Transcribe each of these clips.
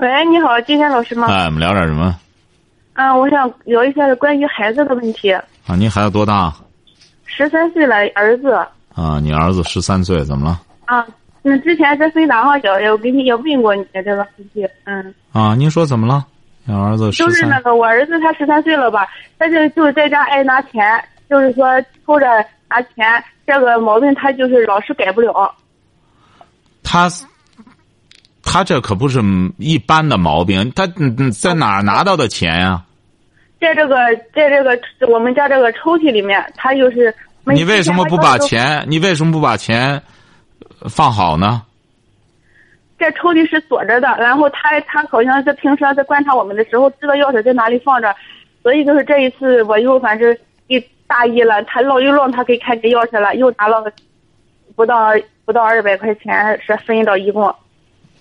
喂，你好，金山老师吗？哎，我们聊点什么？嗯，我想聊一下关于孩子的问题。啊，您孩子多大？十三岁了，儿子。啊，你儿子十三岁，怎么了？啊，那之前在飞达上交，我给你也问过你这个问题，嗯。啊，您说怎么了？你儿子就是那个我儿子，他十三岁了吧？他就就在家爱拿钱，就是说偷着拿钱，这个毛病他就是老是改不了。他。他这可不是一般的毛病，他在哪儿拿到的钱呀？在这个，在这个我们家这个抽屉里面，他就是。你为什么不把钱？你为什么不把钱放好呢？这抽屉是锁着的，然后他他好像是平时在观察我们的时候，知道钥匙在哪里放着，所以就是这一次我又反正给大意了，他老又让他给开给钥匙了，又拿了不到不到二百块钱，是分到一共。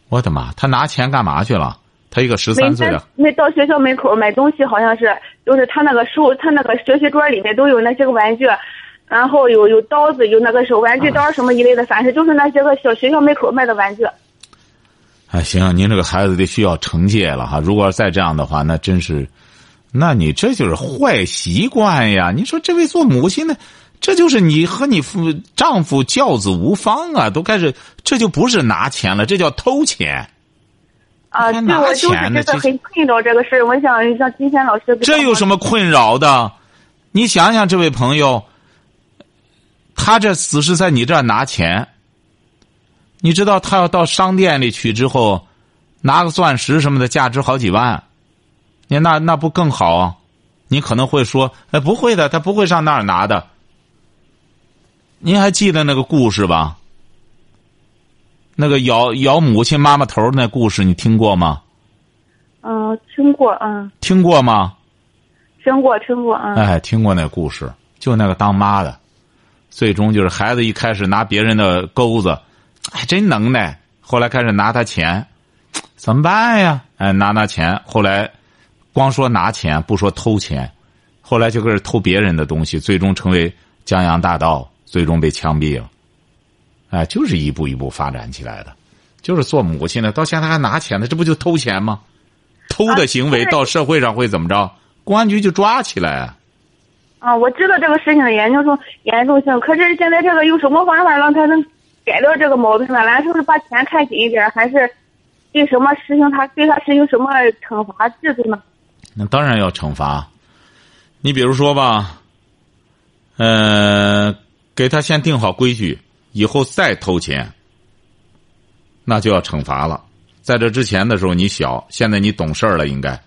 我的妈！他拿钱干嘛去了？他一个十三岁的。那到学校门口买东西，好像是，就是他那个书，他那个学习桌里面都有那些个玩具，然后有有刀子，有那个手玩具刀什么一类的，反正就是那些个小学校门口卖的玩具。哎，行，您这个孩子得需要惩戒了哈！如果再这样的话，那真是，那你这就是坏习惯呀！你说这位做母亲的。这就是你和你夫丈夫教子无方啊，都开始，这就不是拿钱了，这叫偷钱。啊，对，我就是觉得很困扰这个事儿。我想让金贤老师。这有什么困扰的？你想想，这位朋友，他这只是在你这儿拿钱。你知道，他要到商店里去之后，拿个钻石什么的，价值好几万，你那那不更好？啊？你可能会说，哎，不会的，他不会上那儿拿的。您还记得那个故事吧？那个咬咬母亲妈妈头那故事，你听过吗？嗯，听过，嗯。听过吗？听过，听过，嗯。哎，听过那故事，就那个当妈的，最终就是孩子一开始拿别人的钩子，还真能耐。后来开始拿他钱，怎么办呀？哎，拿拿钱。后来光说拿钱，不说偷钱，后来就开始偷别人的东西，最终成为江洋大盗。最终被枪毙了，哎，就是一步一步发展起来的，就是做母亲的到现在还拿钱呢，这不就偷钱吗？偷的行为到社会上会怎么着？公安局就抓起来。啊，我知道这个事情的严重性严重性，可是现在这个有什么方法让他能改掉这个毛病呢？咱是不是把钱看紧一点，还是对什么实行他对他实行什么惩罚制度呢？那当然要惩罚。你比如说吧，嗯。给他先定好规矩，以后再偷钱，那就要惩罚了。在这之前的时候你小，现在你懂事了，应该。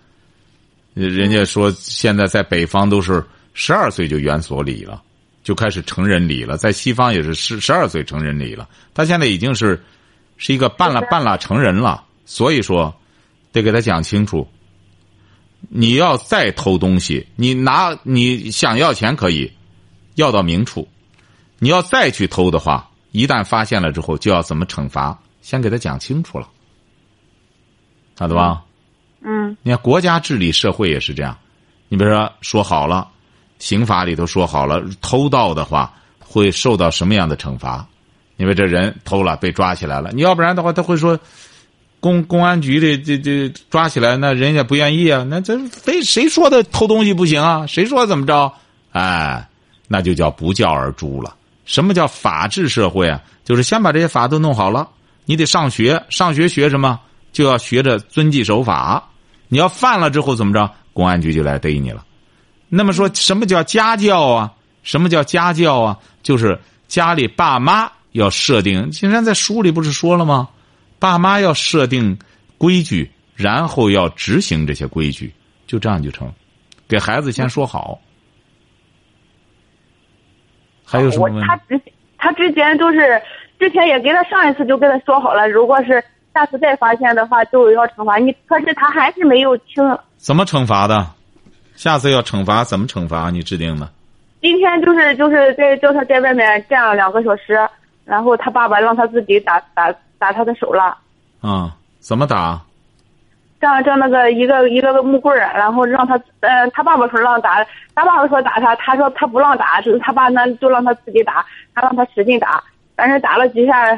人家说现在在北方都是十二岁就园所礼了，就开始成人礼了。在西方也是十十二岁成人礼了。他现在已经是是一个半拉半拉成人了，所以说得给他讲清楚。你要再偷东西，你拿你想要钱可以，要到明处。你要再去偷的话，一旦发现了之后，就要怎么惩罚？先给他讲清楚了，晓得吧？嗯。你看国家治理社会也是这样，你比如说说好了，刑法里头说好了，偷盗的话会受到什么样的惩罚？因为这人偷了被抓起来了，你要不然的话他会说，公公安局的这这抓起来，那人家不愿意啊，那这非谁说的偷东西不行啊？谁说怎么着？哎，那就叫不教而诛了。什么叫法治社会啊？就是先把这些法都弄好了，你得上学，上学学什么？就要学着遵纪守法。你要犯了之后怎么着？公安局就来逮你了。那么说什么叫家教啊？什么叫家教啊？就是家里爸妈要设定。金山在书里不是说了吗？爸妈要设定规矩，然后要执行这些规矩，就这样就成。给孩子先说好。还有我他之他之前都是之前也给他上一次就跟他说好了，如果是下次再发现的话就要惩罚你。可是他还是没有听。怎么惩罚的？下次要惩罚怎么惩罚？你制定的？今天就是就是在叫他在外面站了两个小时，然后他爸爸让他自己打打打他的手了。啊？怎么打？这这那个一个一个个木棍儿，然后让他，呃，他爸爸说让打，他爸爸说打他，他说他不让打，就是他爸那就让他自己打，他让他使劲打，但是打了几下，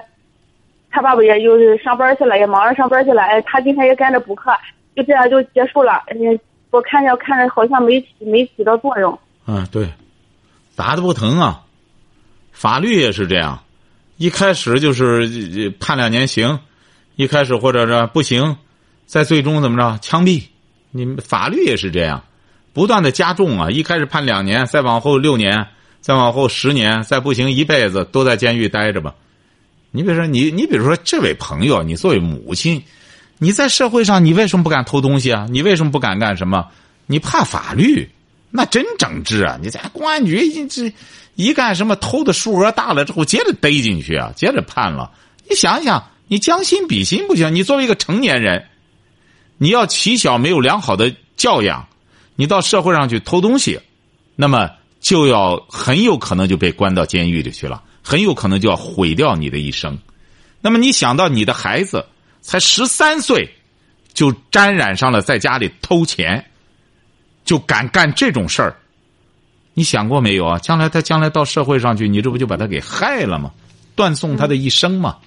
他爸爸也就是上班去了，也忙着上班去了，哎，他今天也跟着补课，就这样就结束了，嗯，我看着看着好像没起没起到作用。嗯，对，打的不疼啊，法律也是这样，一开始就是判两年刑，一开始或者是不行。在最终怎么着？枪毙！你们法律也是这样，不断的加重啊！一开始判两年，再往后六年，再往后十年，再不行一辈子都在监狱待着吧。你比如说，你你比如说这位朋友，你作为母亲，你在社会上你为什么不敢偷东西啊？你为什么不敢干什么？你怕法律？那真整治啊！你在公安局一这一干什么偷的数额大了之后，接着逮进去啊，接着判了。你想想，你将心比心不行？你作为一个成年人。你要起小没有良好的教养，你到社会上去偷东西，那么就要很有可能就被关到监狱里去了，很有可能就要毁掉你的一生。那么你想到你的孩子才十三岁，就沾染上了在家里偷钱，就敢干这种事儿，你想过没有啊？将来他将来到社会上去，你这不就把他给害了吗？断送他的一生吗？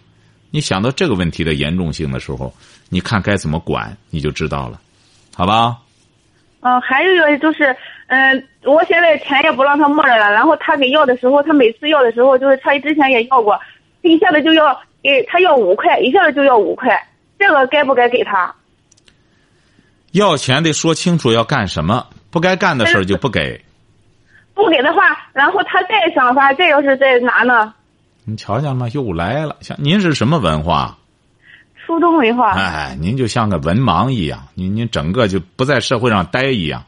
你想到这个问题的严重性的时候，你看该怎么管，你就知道了，好吧？嗯，还有一个就是，嗯，我现在钱也不让他摸着了，然后他给要的时候，他每次要的时候，就是他之前也要过，他一下子就要给他要五块，一下子就要五块，这个该不该给他？要钱得说清楚要干什么，不该干的事儿就不给。不给的话，然后他再想法，再要是再拿呢？你瞧瞧嘛，又来了。像您是什么文化？初中文化。哎，您就像个文盲一样，您您整个就不在社会上待一样。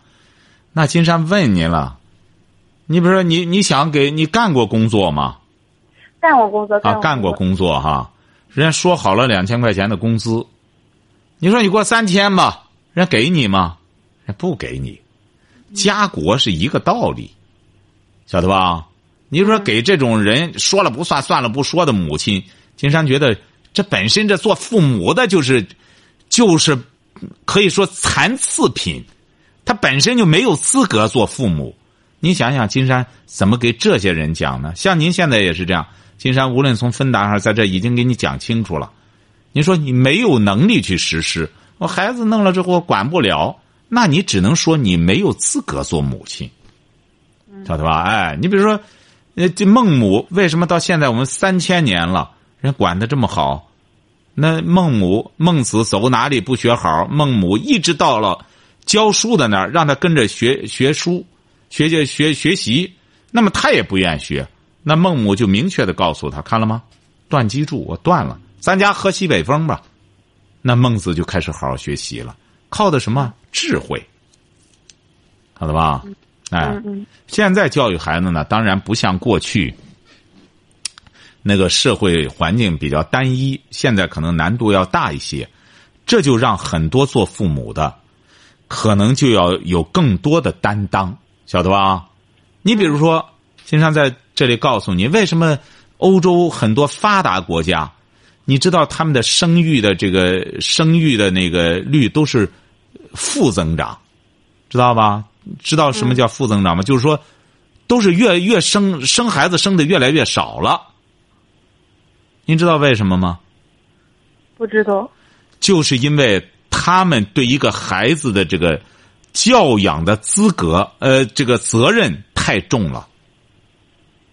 那金山问您了，你比如说你你想给你干过工作吗？干过工作。啊，干过工作哈，人家说好了两千块钱的工资，你说你过三天吧，人家给你吗？人不给你。家国是一个道理，晓得吧？你说给这种人说了不算、算了不说的母亲，金山觉得这本身这做父母的就是，就是可以说残次品，他本身就没有资格做父母。你想想，金山怎么给这些人讲呢？像您现在也是这样，金山无论从分达上，在这已经给你讲清楚了。你说你没有能力去实施，我孩子弄了之后管不了，那你只能说你没有资格做母亲，晓得吧？哎，你比如说。呃，这孟母为什么到现在我们三千年了，人管的这么好？那孟母孟子走哪里不学好？孟母一直到了教书的那儿，让他跟着学学书，学学学学习。那么他也不愿学，那孟母就明确的告诉他，看了吗？断机杼，我断了，咱家喝西北风吧。那孟子就开始好好学习了，靠的什么智慧？好了吧？哎，现在教育孩子呢，当然不像过去那个社会环境比较单一，现在可能难度要大一些，这就让很多做父母的可能就要有更多的担当，晓得吧？你比如说，金山在这里告诉你，为什么欧洲很多发达国家，你知道他们的生育的这个生育的那个率都是负增长，知道吧？知道什么叫负增长吗？就是说，都是越越生生孩子生的越来越少了。您知道为什么吗？不知道。就是因为他们对一个孩子的这个教养的资格，呃，这个责任太重了。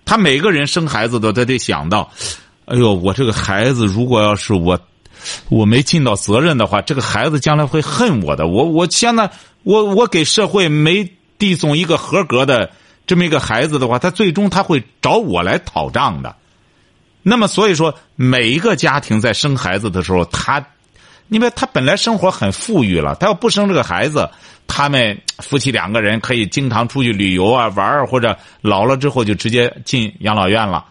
他每个人生孩子都他得想到，哎呦，我这个孩子如果要是我我没尽到责任的话，这个孩子将来会恨我的。我我现在。我我给社会没递送一个合格的这么一个孩子的话，他最终他会找我来讨账的。那么所以说，每一个家庭在生孩子的时候，他，因为他本来生活很富裕了，他要不生这个孩子，他们夫妻两个人可以经常出去旅游啊、玩儿，或者老了之后就直接进养老院了。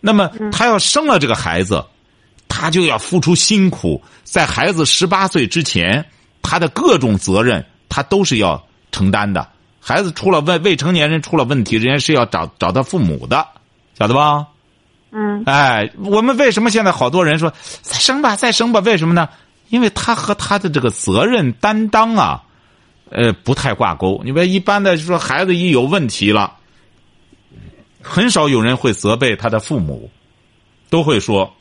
那么他要生了这个孩子，他就要付出辛苦，在孩子十八岁之前，他的各种责任他都是要承担的。孩子出了问未成年人出了问题，人家是要找找他父母的，晓得吧？嗯哎，我们为什么现在好多人说再生吧，再生吧？为什么呢？因为他和他的这个责任担当啊，呃，不太挂钩。你别一般的就说孩子一有问题了，很少有人会责备他的父母，都会说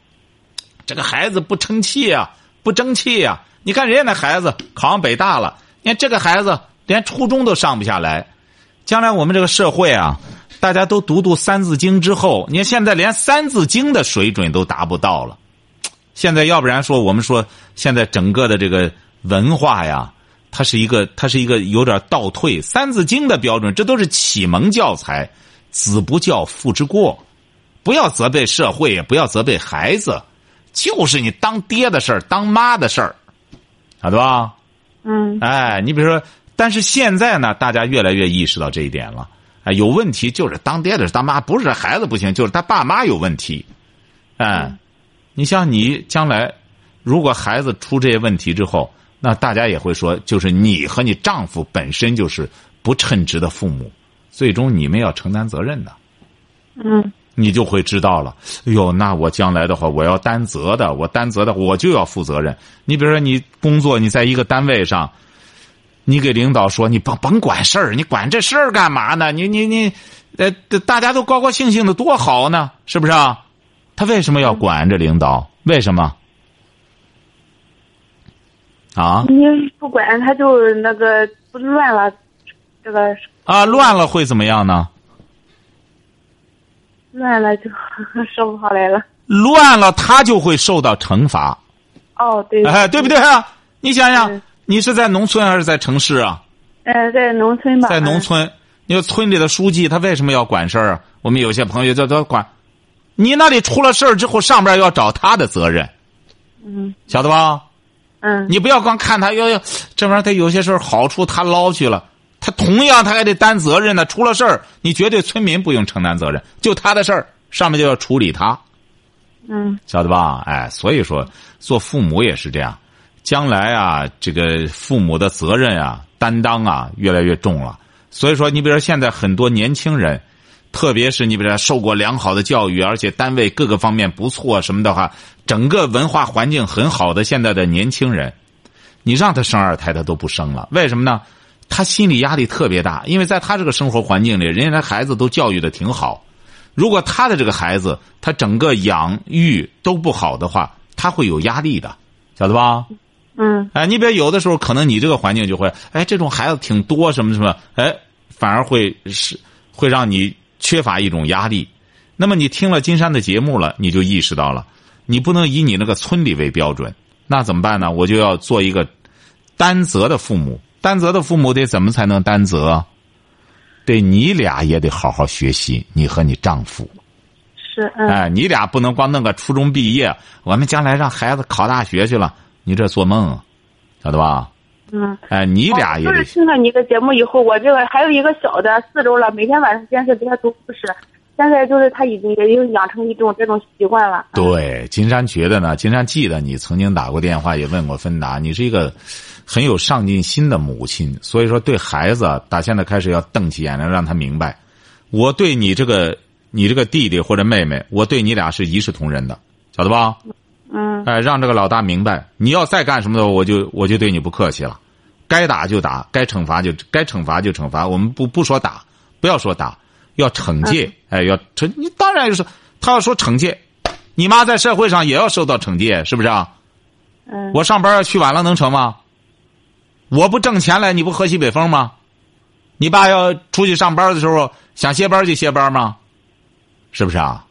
这个孩子不争气呀、不争气呀、你看人家那孩子考上北大了，你看这个孩子连初中都上不下来。将来我们这个社会啊，大家都读读《三字经》之后，你看现在连《三字经》的水准都达不到了。现在要不然说我们说现在整个的这个文化呀，它是一个它是一个有点倒退，《三字经》的标准这都是启蒙教材，子不教父之过，不要责备社会，也不要责备孩子，就是你当爹的事儿、当妈的事儿，晓得吧？嗯哎，你比如说，但是现在呢，大家越来越意识到这一点了。哎，有问题就是当爹的是当妈，不是孩子不行，就是他爸妈有问题。哎，你像你将来，如果孩子出这些问题之后，那大家也会说，就是你和你丈夫本身就是不称职的父母，最终你们要承担责任的。嗯你就会知道了。哎呦，那我将来的话，我要担责的，我担责的，我就要负责任。你比如说，你工作，你在一个单位上，你给领导说，你甭甭管事儿，你管这事儿干嘛呢？你你你，呃，大家都高高兴兴的，多好呢，是不是啊？他为什么要管这领导？为什么？啊你不管他就那个不乱了，这个啊，乱了会怎么样呢？乱 了就说不好来了。乱了，他就会受到惩罚。哦，对，哎，对不对啊？你想想嗯，你是在农村还是在城市啊？呃，在农村吧，在农村，你说村里的书记他为什么要管事儿啊？我们有些朋友叫他管，你那里出了事儿之后，上边要找他的责任，嗯晓得吧？嗯你不要光看他，要要这玩意儿，他有些事儿好处他捞去了，他同样他还得担责任呢。出了事儿，你绝对村民不用承担责任，就他的事儿，上面就要处理他。嗯晓得吧？哎，所以说做父母也是这样，将来啊，这个父母的责任啊、担当啊越来越重了。所以说，你比如说现在很多年轻人，特别是你比如说受过良好的教育，而且单位各个方面不错什么的话，整个文化环境很好的现在的年轻人，你让他生二胎他都不生了，为什么呢？他心理压力特别大，因为在他这个生活环境里，人家的孩子都教育的挺好。如果他的这个孩子他整个养育都不好的话，他会有压力的，晓得吧？嗯哎，你比如有的时候可能你这个环境就会，哎，这种孩子挺多，什么什么，哎，反而会是会让你缺乏一种压力。那么你听了金山的节目了，你就意识到了，你不能以你那个村里为标准，那怎么办呢？我就要做一个担责的父母。担责的父母得怎么才能担责？对你俩也得好好学习，你和你丈夫。是嗯哎，你俩不能光弄个初中毕业，我们将来让孩子考大学去了，你这做梦，晓得吧？嗯。哎，你俩也得哦就是听了你的节目以后，我这个还有一个小的四周了，每天晚上坚持给他读故事，现在就是他已经也已经养成一种这种习惯了。对。金山觉得呢，金山记得你曾经打过电话，也问过芬达，你是一个很有上进心的母亲，所以说对孩子，打现在开始要瞪起眼来，让他明白，我对你这个你这个弟弟或者妹妹，我对你俩是一视同仁的，晓得吧？嗯哎，让这个老大明白，你要再干什么的，我就我就对你不客气了，该打就打，该惩罚就该惩罚就惩罚，我们不不说打，不要说打，要惩戒，哎，要惩你当然就是他要说惩戒，你妈在社会上也要受到惩戒，是不是啊？嗯。我上班去晚了能成吗？我不挣钱来，你不喝西北风吗？你爸要出去上班的时候想歇班就歇班吗？是不是啊？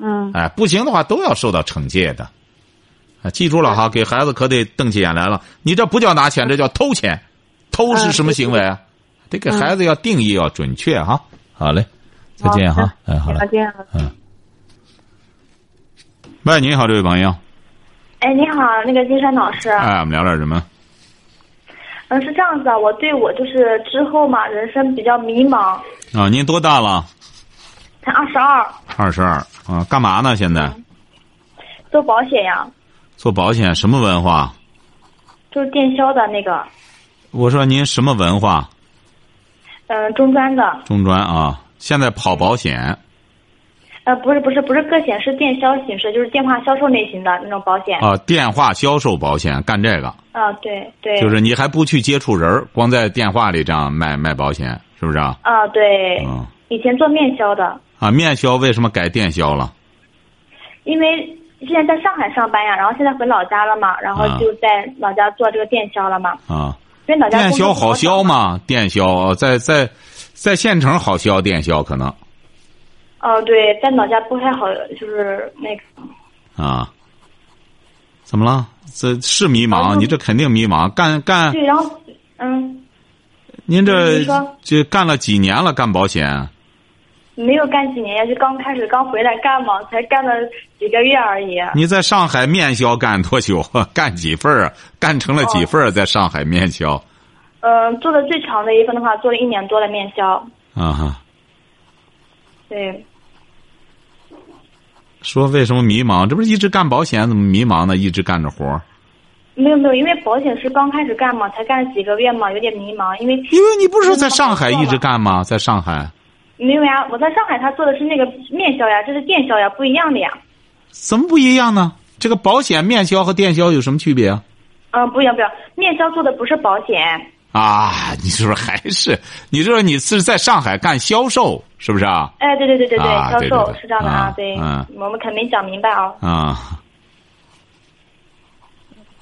嗯哎，不行的话都要受到惩戒的。啊，记住了哈，给孩子可得瞪起眼来了。你这不叫拿钱，这叫偷钱。偷是什么行为啊？得给孩子要定义要准确哈。好嘞，再见哈。哎，好嘞再。见。嗯。喂，你好，这位朋友。哎，你好，那个金山老师，哎，我们聊点什么？嗯，是这样子啊，我对我就是之后嘛，人生比较迷茫，啊，您多大了？才二十二，二十二啊，干嘛呢？现在？做保险呀，做保险什么文化？就是电销的那个，我说您什么文化？嗯、中专的，中专啊，现在跑保险呃，不是不是不是个险，是电销形式，就是电话销售类型的那种保险。啊，电话销售保险干这个，啊，对对。就是你还不去接触人儿，光在电话里这样卖卖保险，是不是啊？啊，对。嗯以前做面销的，啊，面销为什么改电销了？因为现在在上海上班呀，然后现在回老家了嘛，然后啊就在老家做这个电销了嘛。啊，因为老家电销好销少？吗？电销呃在在在县城好销，电销可能哦，对，在老家不太好，就是那个。啊。怎么了？这是迷茫，哦你这肯定迷茫。干干，对，然后嗯，您这说这干了几年了？干保险？没有干几年呀，就刚开始刚回来干嘛，才干了几个月而已。你在上海面销干多久？干几份？干成了几份儿？在上海面销？嗯、做的最长的一份的话，做了一年多的面销。啊哈。对，说为什么迷茫？这不是一直干保险，怎么迷茫呢？一直干着活儿没有没有，因为保险是刚开始干嘛，才干了几个月嘛，有点迷茫。因为因为你不是在上海一直干吗？在上海没有呀，我在上海，他做的是那个面销呀，这是电销呀，不一样的呀。怎么不一样呢？这个保险面销和电销有什么区别啊？嗯，不一样不一样，面销做的不是保险。啊，你是不是还是你说你是在上海干销售，是不是啊？哎，对对对对对，啊销售对对对是这样的啊对，嗯我们肯没讲明白啊。啊，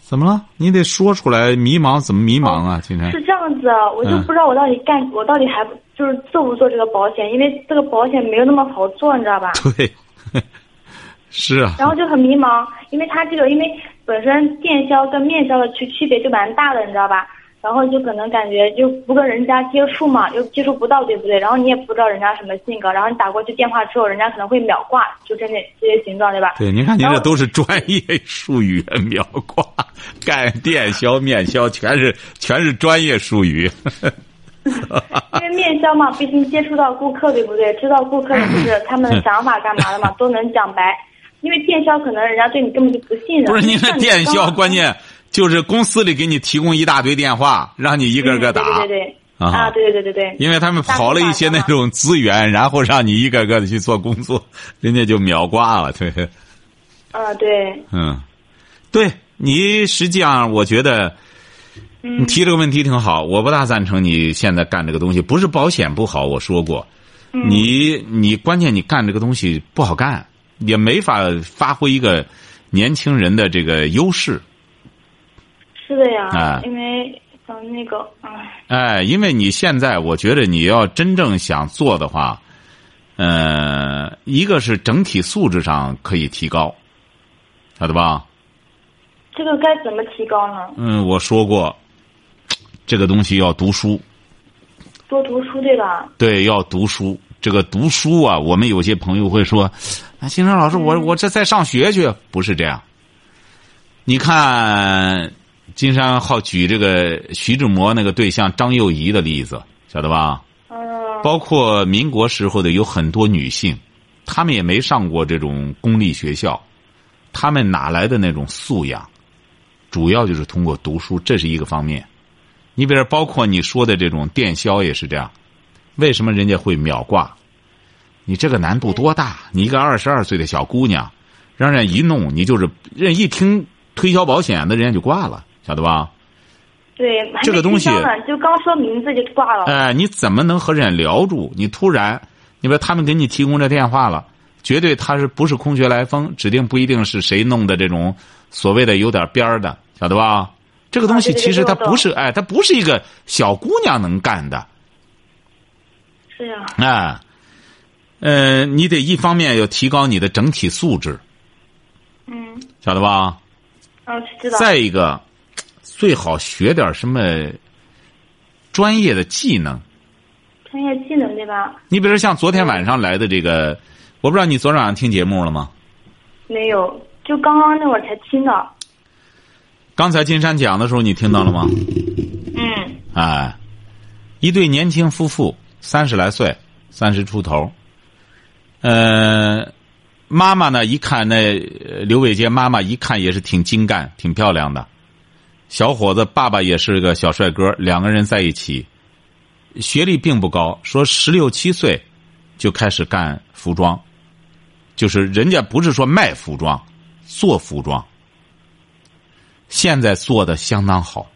怎么了？你得说出来，迷茫怎么迷茫啊？今天是这样子，我就嗯不知道我到底干，我到底还不就是做不做这个保险，因为这个保险没有那么好做，你知道吧？对，是啊，然后就很迷茫，因为他这个因为本身电销跟面销的区区别就蛮大的，你知道吧？然后就可能感觉就不跟人家接触嘛，又接触不到，对不对？然后你也不知道人家什么性格，然后你打过去电话之后，人家可能会秒挂，就这些这些形状，对吧？对，您看您这都是专业术语，秒挂、干电销、面销，全是全是专业术语。因为面销嘛，毕竟接触到顾客，对不对？知道顾客就是 他们的想法干嘛的嘛，都能讲白。因为电销可能人家对你根本就不信任。不是您这电销，关键就是公司里给你提供一大堆电话，让你一个个打。嗯对对对对对对对对对。因为他们跑了一些那种资源，然后让你一个个的去做工作，人家就秒挂了。对，啊，对，嗯，对你实际上我觉得你嗯提这个问题挺好，我不大赞成你现在干这个东西。不是保险不好，我说过，嗯你你关键你干这个东西不好干，也没法发挥一个年轻人的这个优势。是的呀，啊因为嗯那个唉，哎，因为你现在，我觉得你要真正想做的话，呃，一个是整体素质上可以提高，晓得吧？这个该怎么提高呢？嗯，我说过，这个东西要读书，多读书对吧？对，要读书。这个读书啊，我们有些朋友会说：“啊，金生老师，我我这在上学去。”不是这样。你看，金山好举这个徐志摩那个对象张幼仪的例子，晓得吧？嗯，包括民国时候的有很多女性，她们也没上过这种公立学校，她们哪来的那种素养？主要就是通过读书，这是一个方面。你比如包括你说的这种电销也是这样，为什么人家会秒挂？你这个难度多大？你一个二十二岁的小姑娘，让人一弄，你就是人一听推销保险的，人家就挂了，晓得吧？对，这个东西就刚说名字就挂了。哎，你怎么能和人家聊住？你突然，你说他们给你提供这电话了，绝对他是不是空穴来风？指定不一定是谁弄的这种所谓的有点边儿的，晓得吧？这个东西其实它不是，哎，它不是一个小姑娘能干的，是呀，哎，呃，你得一方面要提高你的整体素质，嗯，晓得吧？嗯，知道。再一个，最好学点什么专业的技能。专业技能对吧？你比如像昨天晚上来的这个，我不知道你昨天晚上听节目了吗？没有，就刚刚那会儿才听到。刚才金山讲的时候，你听到了吗？嗯哎，一对年轻夫妇，三十来岁，三十出头。呃，妈妈呢，一看那呃刘伟杰妈妈一看也是挺精干、挺漂亮的，小伙子爸爸也是个小帅哥，两个人在一起，学历并不高，说十六七岁就开始干服装，就是人家不是说卖服装，做服装，现在做的相当好，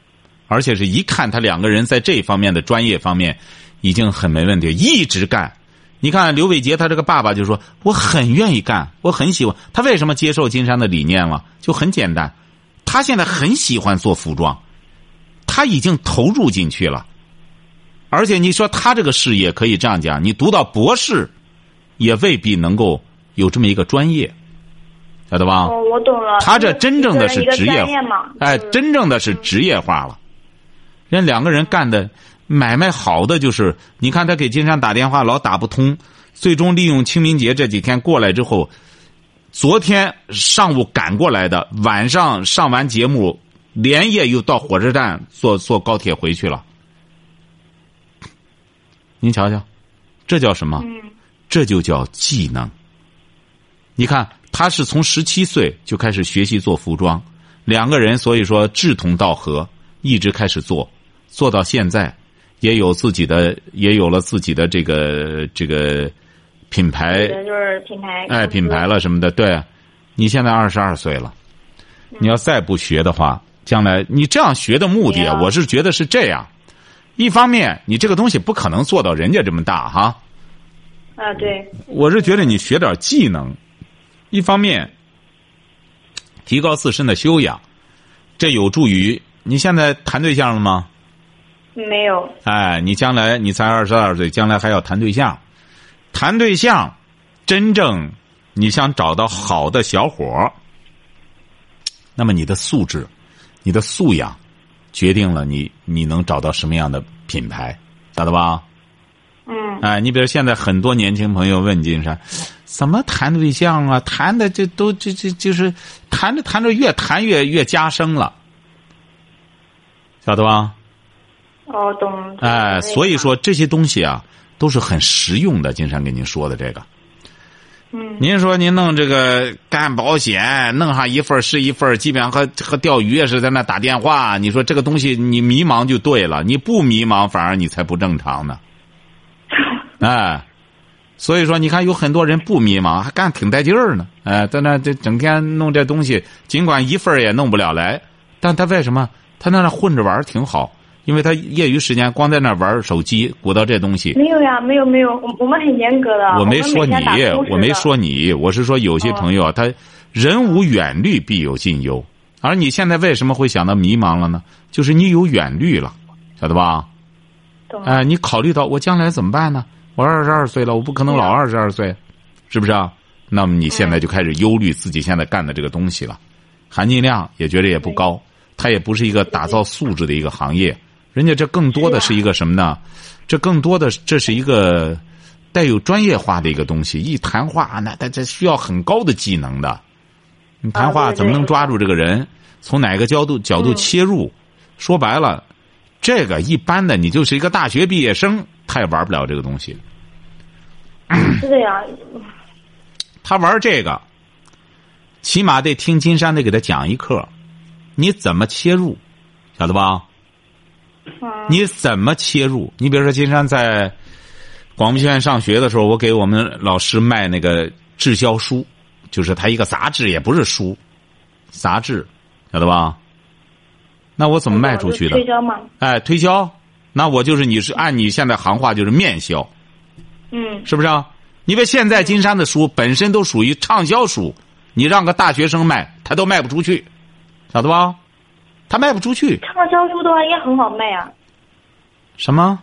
而且是一看他两个人在这方面的专业方面已经很没问题，一直干。你看刘伟杰，他这个爸爸就说：“我很愿意干，我很喜欢。他为什么接受金山的理念了？就很简单，他现在很喜欢做服装，他已经投入进去了。而且你说他这个事业可以这样讲，你读到博士，也未必能够有这么一个专业，晓得吧？哦，我懂了。他这真正的是职业化？哎，真正的是职业化了。人两个人干的。”买卖好的就是，你看他给金山打电话老打不通，最终利用清明节这几天过来之后，昨天上午赶过来的，晚上上完节目，连夜又到火车站坐坐高铁回去了。您瞧瞧，这叫什么？这就叫技能。你看，他是从十七岁就开始学习做服装，两个人所以说志同道合，一直开始做，做到现在。也有自己的，也有了自己的这个这个品牌，就是品牌，哎，品牌了什么的。对，你现在二十二岁了，你要再不学的话，将来你这样学的目的，我是觉得是这样。一方面，你这个东西不可能做到人家这么大哈。啊，对。我是觉得你学点技能，一方面提高自身的修养，这有助于你现在谈对象了吗？没有。哎，你将来你才二十二岁，将来还要谈对象，谈对象，真正你想找到好的小伙儿，那么你的素质、你的素养，决定了你你能找到什么样的品牌，晓得吧？嗯。哎，你比如现在很多年轻朋友问金山，怎么谈对象啊？谈的这都这这就是谈着谈着越谈越越加深了，晓得吧？哦，懂。哎，所以说这些东西啊，都是很实用的。金山给您说的这个，嗯，您说您弄这个干保险，弄上一份是一份，基本上和和钓鱼也是在那打电话。你说这个东西你迷茫就对了，你不迷茫反而你才不正常呢。哎，所以说你看有很多人不迷茫还干挺带劲儿呢。哎，在那这整天弄这东西，尽管一份也弄不了来，但他为什么他在那混着玩挺好？因为他业余时间光在那玩手机，鼓捣这东西。没有呀，没有没有，我我们很严格的。我没说你，我没说你，我是说有些朋友啊，他人无远虑，必有近忧。而你现在为什么会想到迷茫了呢？就是你有远虑了，晓得吧？哎，你考虑到我将来怎么办呢？我二十二岁了，我不可能老二十二岁，是不是啊？那么你现在就开始忧虑自己现在干的这个东西了，含金量也觉得也不高，它也不是一个打造素质的一个行业。人家这更多的是一个什么呢？这更多的这是一个带有专业化的一个东西。一谈话，那他这需要很高的技能的。你谈话怎么能抓住这个人？从哪个角度角度切入？说白了，这个一般的你就是一个大学毕业生，他也玩不了这个东西。是的呀。他玩这个，起码得听金山得给他讲一课，你怎么切入，晓得吧？你怎么切入？你比如说，金山在广播学院上学的时候，我给我们老师卖那个滞销书，就是他一个杂志，也不是书，杂志，晓得吧？那我怎么卖出去的？推销吗？哎，推销，那我就是你是按你现在行话就是面销，嗯，是不是啊？因为现在金山的书本身都属于畅销书，你让个大学生卖，他都卖不出去，晓得吧？他卖不出去。畅销书的话应该很好卖啊。什么？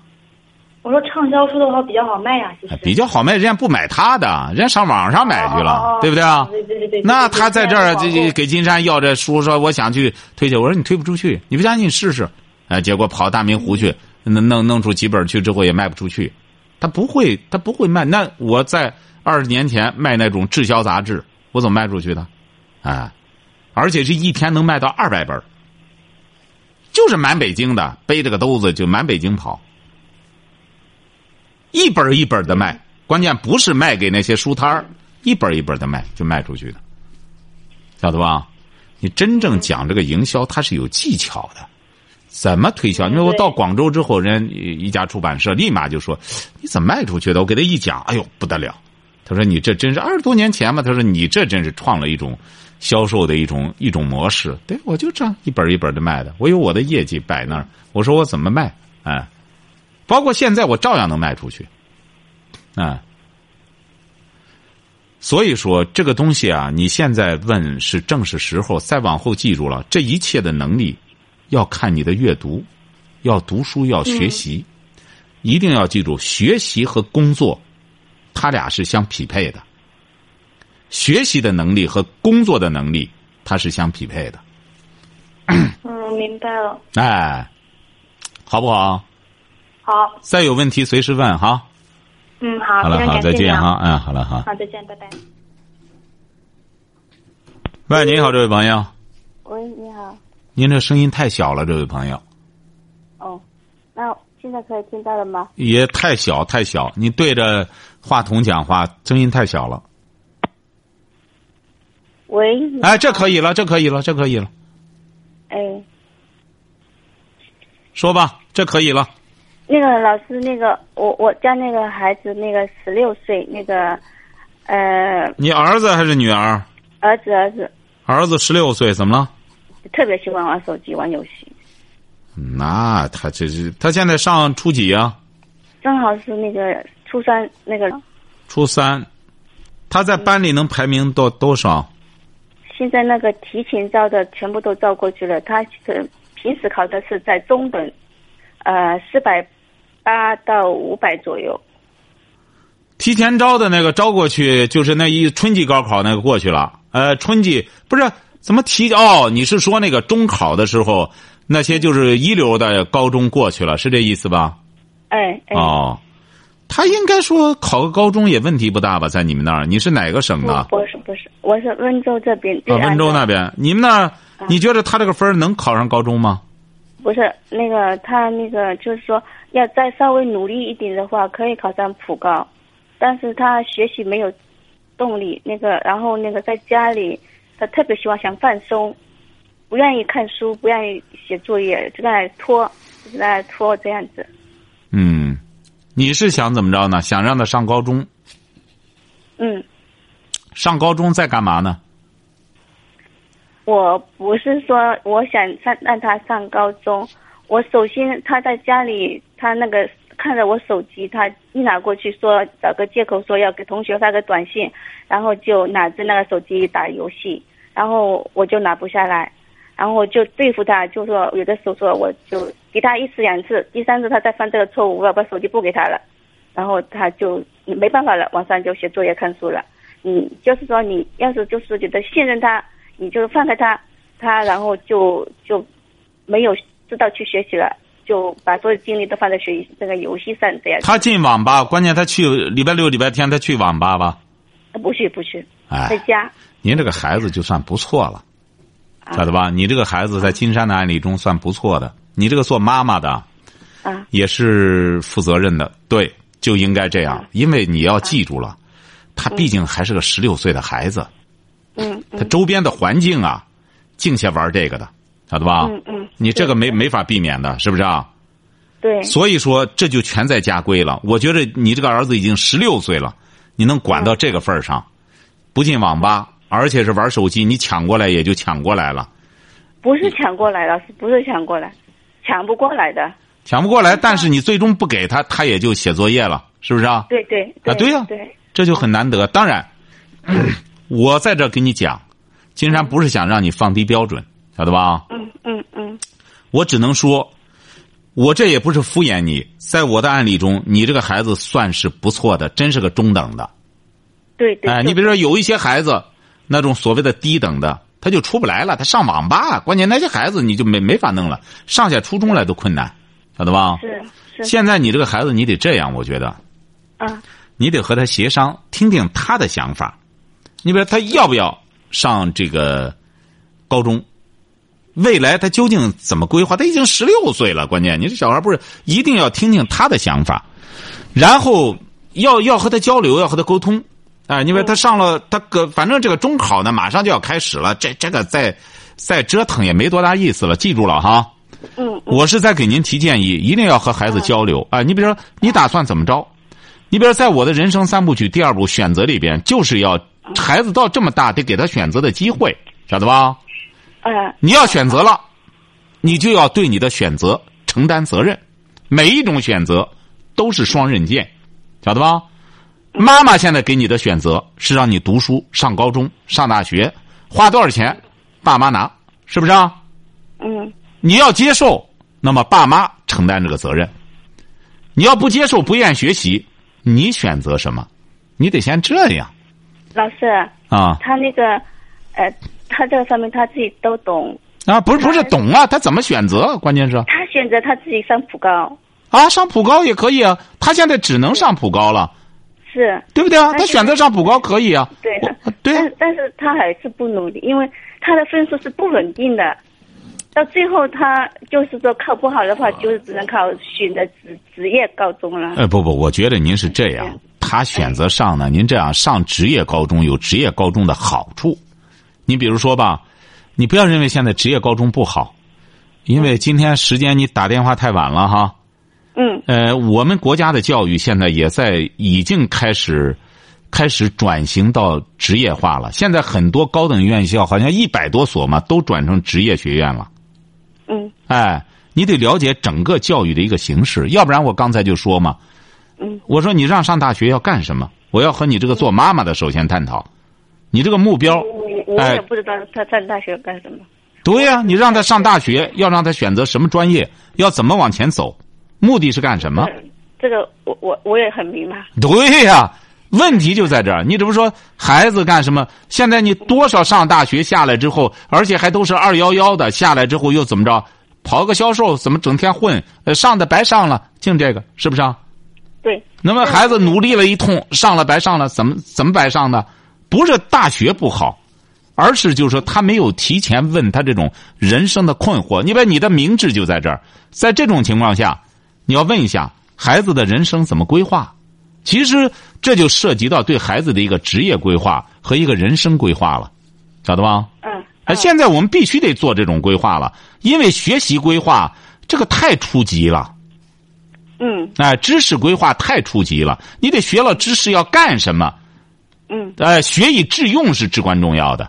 我说畅销书的话比较好卖呀，其实。比较好卖，人家不买他的，人家上网上买去了，对不对啊？对对对对。那他在这儿这给金山要这书，说我想去推去，我说你推不出去，你不相信你试试。哎，结果跑大明湖去，弄弄弄出几本去之后也卖不出去。他不会，他不会卖。那我在二十年前卖那种滞销杂志，我怎么卖出去的？哎，而且是一天能卖到二百本。就是满北京的，背着个兜子就满北京跑，一本一本的卖。关键不是卖给那些书摊儿，一本一本的卖，就卖出去的，晓得吧？你真正讲这个营销，它是有技巧的，怎么推销？因为我到广州之后，人一家出版社立马就说：“你怎么卖出去的？”我给他一讲，哎呦不得了！他说：“你这真是二十多年前嘛？”他说：“你这真是创了一种销售的一种一种模式。”对，我就这样一本一本的卖的，我有我的业绩摆那儿。我说我怎么卖？哎，包括现在我照样能卖出去，啊。所以说这个东西啊，你现在问是正是时候。再往后记住了，这一切的能力，要看你的阅读，要读书，要学习，一定要记住，学习和工作，它俩是相匹配的。学习的能力和工作的能力，它是相匹配的。嗯，明白了。哎，好不好？好。再有问题随时问哈。嗯，好，好了，好，再见哈，嗯，好了，好，好，再见，拜拜。喂，你好，这位朋友。喂，你好。您这声音太小了，这位朋友。哦，那现在可以听到了吗？也太小，太小，你对着话筒讲话，声音太小了。喂。哎，这可以了，这可以了，这可以了。哎。说吧，这可以了。那个老师，那个我我家那个孩子，那个十六岁，那个，呃。你儿子还是女儿？儿子，儿子。儿子十六岁，怎么了？特别喜欢玩手机、玩游戏。那他这是他现在上初几呀？正好是那个初三那个。初三，他在班里能排名多多少？现在那个提前招的全部都招过去了，他是平时考的是在中等，呃，四百。八到五百左右。提前招的那个招过去，就是那一春季高考那个过去了。呃，春季不是怎么提哦？你是说那个中考的时候，那些就是一流的高中过去了，是这意思吧？哎。哦，他应该说考个高中也问题不大吧？在你们那儿，你是哪个省的？不是不是，我是温州这边。啊，温州那边，你们那，你觉得他这个分能考上高中吗？不是那个，他那个就是说。要再稍微努力一点的话，可以考上普高，但是他学习没有动力，那个，然后那个在家里，他特别喜欢想放松，不愿意看书，不愿意写作业，就在拖，就在拖这样子。嗯，你是想怎么着呢？想让他上高中？嗯。上高中在干嘛呢？我不是说我想上让他上高中。我首先他在家里，他那个看着我手机，他一拿过去说找个借口说要给同学发个短信，然后就拿着那个手机打游戏，然后我就拿不下来，然后我就对付他，就说有的时候说我就给他一次两次，第三次他再犯这个错误，我要把手机不给他了，然后他就没办法了，晚上就写作业看书了。你就是说你要是就是觉得信任他，你就放开他，他然后就就没有。知道去学习了，就把所有精力都放在学习这个游戏上这样。他进网吧，关键他去礼拜六、礼拜天他去网吧吧？不去，不去，在家。您这个孩子就算不错了，晓得吧？你这个孩子在金山的案例中算不错的。你这个做妈妈的，啊，也是负责任的，对，就应该这样。因为你要记住了，他毕竟还是个十六岁的孩子，嗯，他周边的环境啊，净些玩这个的。晓得吧？嗯嗯，你这个没没法避免的，是不是啊？对。所以说，这就全在家规了。我觉得你这个儿子已经十六岁了，你能管到这个份儿上，不进网吧，而且是玩手机，你抢过来也就抢过来了。不是抢过来了，是不是抢过来？抢不过来的。抢不过来，但是你最终不给他，他也就写作业了，是不是啊？对对。啊，对呀。对。这就很难得。当然，我在这跟你讲，金山不是想让你放低标准。晓得吧？嗯嗯嗯，我只能说，我这也不是敷衍你，在我的案例中，你这个孩子算是不错的，真是个中等的。对对。哎，你比如说有一些孩子，那种所谓的低等的，他就出不来了，他上网吧。关键那些孩子你就没没法弄了，上下初中来都困难，晓得吧？是是。现在你这个孩子，你得这样，我觉得。啊。你得和他协商，听听他的想法。你比如他要不要上这个高中？未来他究竟怎么规划？他已经十六岁了，关键你这小孩不是一定要听听他的想法，然后要要和他交流，要和他沟通，哎，因为他上了他个，反正这个中考呢，马上就要开始了，这这个再再折腾也没多大意思了，记住了哈。嗯，我是在给您提建议，一定要和孩子交流啊！你比如说，你打算怎么着？你比如在我的人生三部曲第二部选择里边，就是要孩子到这么大，得给他选择的机会，晓得吧？嗯你要选择了，你就要对你的选择承担责任。每一种选择都是双刃剑，晓得吧？妈妈现在给你的选择是让你读书、上高中、上大学，花多少钱，爸妈拿，是不是啊？嗯你要接受，那么爸妈承担这个责任。你要不接受，不愿学习，你选择什么？你得先这样老师，啊他那个，呃，他这个方面他自己都懂，啊！不是不是懂啊，他怎么选择？关键是他选择他自己上普高，啊，上普高也可以啊。他现在只能上普高了，是对不对啊？他选择上普高可以啊。对，对啊但但是他还是不努力，因为他的分数是不稳定的，到最后他就是说考不好的话，就是只能考选择职职业高中了。呃，不不，我觉得您是这样，他选择上呢，您这样上职业高中有职业高中的好处。你比如说吧，你不要认为现在职业高中不好，因为今天时间你打电话太晚了哈。嗯呃，我们国家的教育现在也在已经开始开始转型到职业化了。现在很多高等院校好像一百多所嘛，都转成职业学院了。嗯哎，你得了解整个教育的一个形式，要不然我刚才就说嘛，嗯，我说你让上大学要干什么？我要和你这个做妈妈的首先探讨，你这个目标，我我哎也不知道他上大学干什么。对呀、你让他上大学，要让他选择什么专业，要怎么往前走，目的是干什么？嗯这个我我我也很明白。对呀、问题就在这儿。你这不说孩子干什么？现在你多少上大学下来之后，而且还都是二幺幺的，下来之后又怎么着？跑个销售，怎么整天混？呃，上的白上了，净这个是不是啊？对，那么孩子努力了一通，上了白上了，怎么怎么白上的？不是大学不好，而是就是说他没有提前问他这种人生的困惑。你把你的明智就在这儿，在这种情况下，你要问一下孩子的人生怎么规划。其实这就涉及到对孩子的一个职业规划和一个人生规划了，晓得吧？嗯哎，现在我们必须得做这种规划了，因为学习规划这个太初级了。嗯哎，知识规划太初级了，你得学了知识要干什么？嗯哎，学以致用是至关重要的。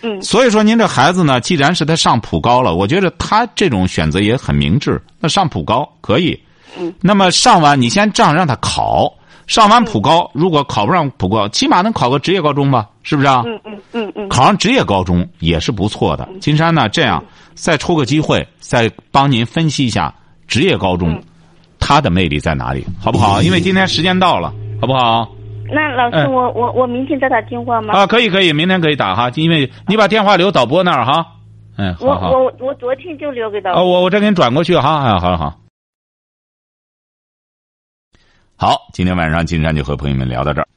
嗯所以说，您这孩子呢，既然是他上普高了，我觉得他这种选择也很明智。那上普高可以，嗯，那么上完你先这样让他考，上完普高，如果考不上普高，起码能考个职业高中吧？是不是啊？嗯嗯嗯嗯考上职业高中也是不错的。金山呢，这样再抽个机会，再帮您分析一下职业高中它的魅力在哪里，好不好？因为今天时间到了，好不好？那老师，嗯我我我明天再打电话吗？啊，可以可以，明天可以打哈，因为你把电话留导播那儿哈。嗯，我好好。我我昨天就留给导哦，我我再给你转过去哈，哎，好好。好，今天晚上金山就和朋友们聊到这儿。